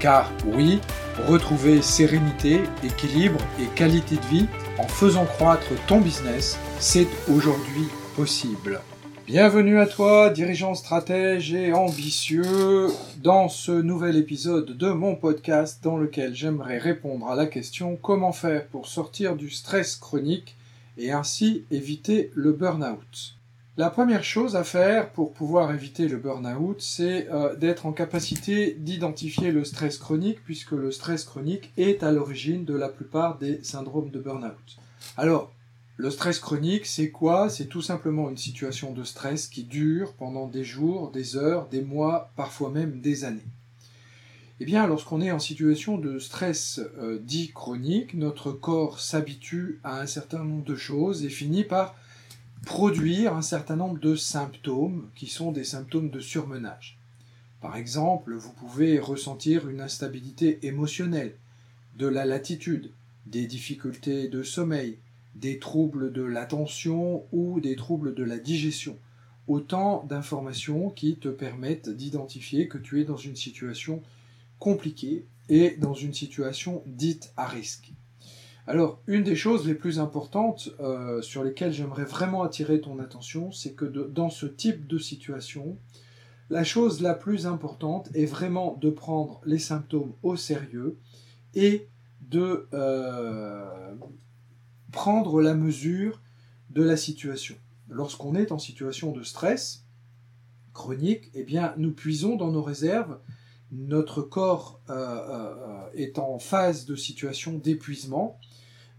Car oui, retrouver sérénité, équilibre et qualité de vie en faisant croître ton business, c'est aujourd'hui possible. Bienvenue à toi, dirigeant stratège et ambitieux, dans ce nouvel épisode de mon podcast dans lequel j'aimerais répondre à la question comment faire pour sortir du stress chronique et ainsi éviter le burn-out? La première chose à faire pour pouvoir éviter le burn-out, c'est euh, d'être en capacité d'identifier le stress chronique, puisque le stress chronique est à l'origine de la plupart des syndromes de burn-out. Alors, le stress chronique, c'est quoi? C'est tout simplement une situation de stress qui dure pendant des jours, des heures, des mois, parfois même des années. Eh bien, lorsqu'on est en situation de stress euh, dit chronique, notre corps s'habitue à un certain nombre de choses et finit par produire un certain nombre de symptômes qui sont des symptômes de surmenage. Par exemple, vous pouvez ressentir une instabilité émotionnelle, de la latitude, des difficultés de sommeil, des troubles de l'attention ou des troubles de la digestion. Autant d'informations qui te permettent d'identifier que tu es dans une situation compliquée et dans une situation dite à risque. Alors, une des choses les plus importantes euh, sur lesquelles j'aimerais vraiment attirer ton attention, c'est que dans ce type de situation, la chose la plus importante est vraiment de prendre les symptômes au sérieux et de euh, prendre la mesure de la situation. Lorsqu'on est en situation de stress chronique, eh bien, nous puisons dans nos réserves. Notre corps euh, est en phase de situation d'épuisement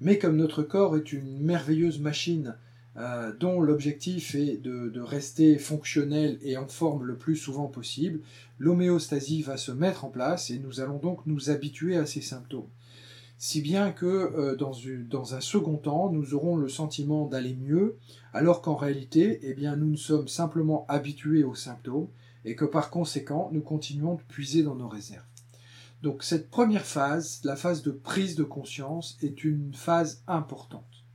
mais comme notre corps est une merveilleuse machine euh, dont l'objectif est de, rester fonctionnel et en forme le plus souvent possible, l'homéostasie va se mettre en place et nous allons donc nous habituer à ces symptômes. Si bien que euh, dans, un second temps, nous aurons le sentiment d'aller mieux, alors qu'en réalité, eh bien, nous ne sommes simplement habitués aux symptômes et que par conséquent, nous continuons de puiser dans nos réserves. Donc cette première phase, la phase de prise de conscience, est une phase importante.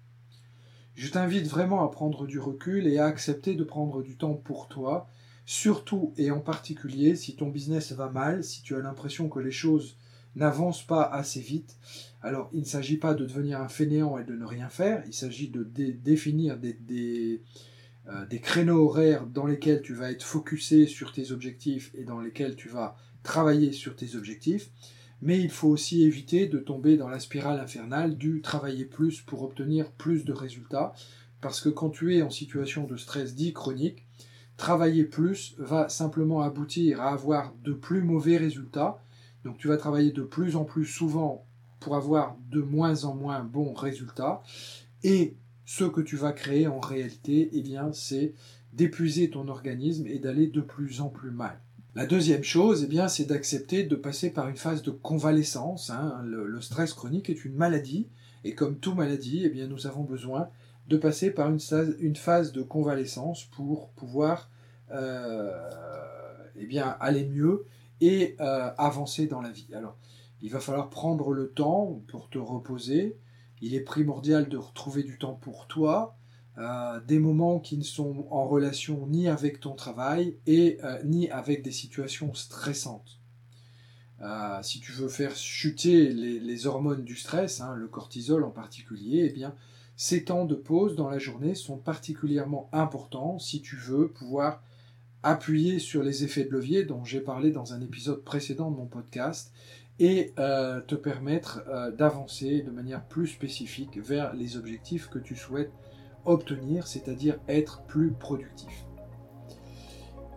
Je t'invite vraiment à prendre du recul et à accepter de prendre du temps pour toi, surtout et en particulier si ton business va mal, si tu as l'impression que les choses n'avancent pas assez vite. Alors il ne s'agit pas de devenir un fainéant et de ne rien faire, il s'agit de définir des, euh, des créneaux horaires dans lesquels tu vas être focusé sur tes objectifs et dans lesquels tu vas travailler sur tes objectifs, mais il faut aussi éviter de tomber dans la spirale infernale du travailler plus pour obtenir plus de résultats, parce que quand tu es en situation de stress dit chronique, travailler plus va simplement aboutir à avoir de plus mauvais résultats, donc tu vas travailler de plus en plus souvent pour avoir de moins en moins bons résultats, et ce que tu vas créer en réalité, eh bien, c'est d'épuiser ton organisme et d'aller de plus en plus mal. La deuxième chose, eh bien, c'est d'accepter de passer par une phase de convalescence. Hein. Le, stress chronique est une maladie, et comme toute maladie, eh bien, nous avons besoin de passer par une, phase de convalescence pour pouvoir euh, eh bien, aller mieux et euh, avancer dans la vie. Alors, il va falloir prendre le temps pour te reposer. Il est primordial de retrouver du temps pour toi, euh, des moments qui ne sont en relation ni avec ton travail et euh, ni avec des situations stressantes. Euh, si tu veux faire chuter les, hormones du stress, hein, le cortisol en particulier, eh ces temps de pause dans la journée sont particulièrement importants si tu veux pouvoir appuyer sur les effets de levier dont j'ai parlé dans un épisode précédent de mon podcast et te permettre d'avancer de manière plus spécifique vers les objectifs que tu souhaites obtenir, c'est-à-dire être plus productif.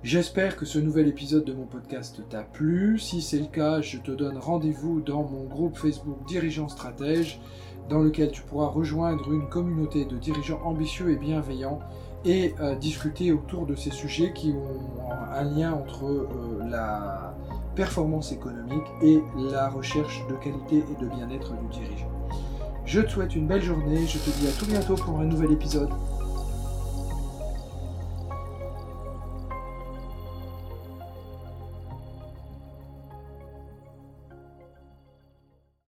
J'espère que ce nouvel épisode de mon podcast t'a plu. Si c'est le cas, je te donne rendez-vous dans mon groupe Facebook Dirigeants Stratège, dans lequel tu pourras rejoindre une communauté de dirigeants ambitieux et bienveillants et euh, discuter autour de ces sujets qui ont un lien entre euh, la performance économique et la recherche de qualité et de bien-être du dirigeant. Je te souhaite une belle journée, je te dis à tout bientôt pour un nouvel épisode.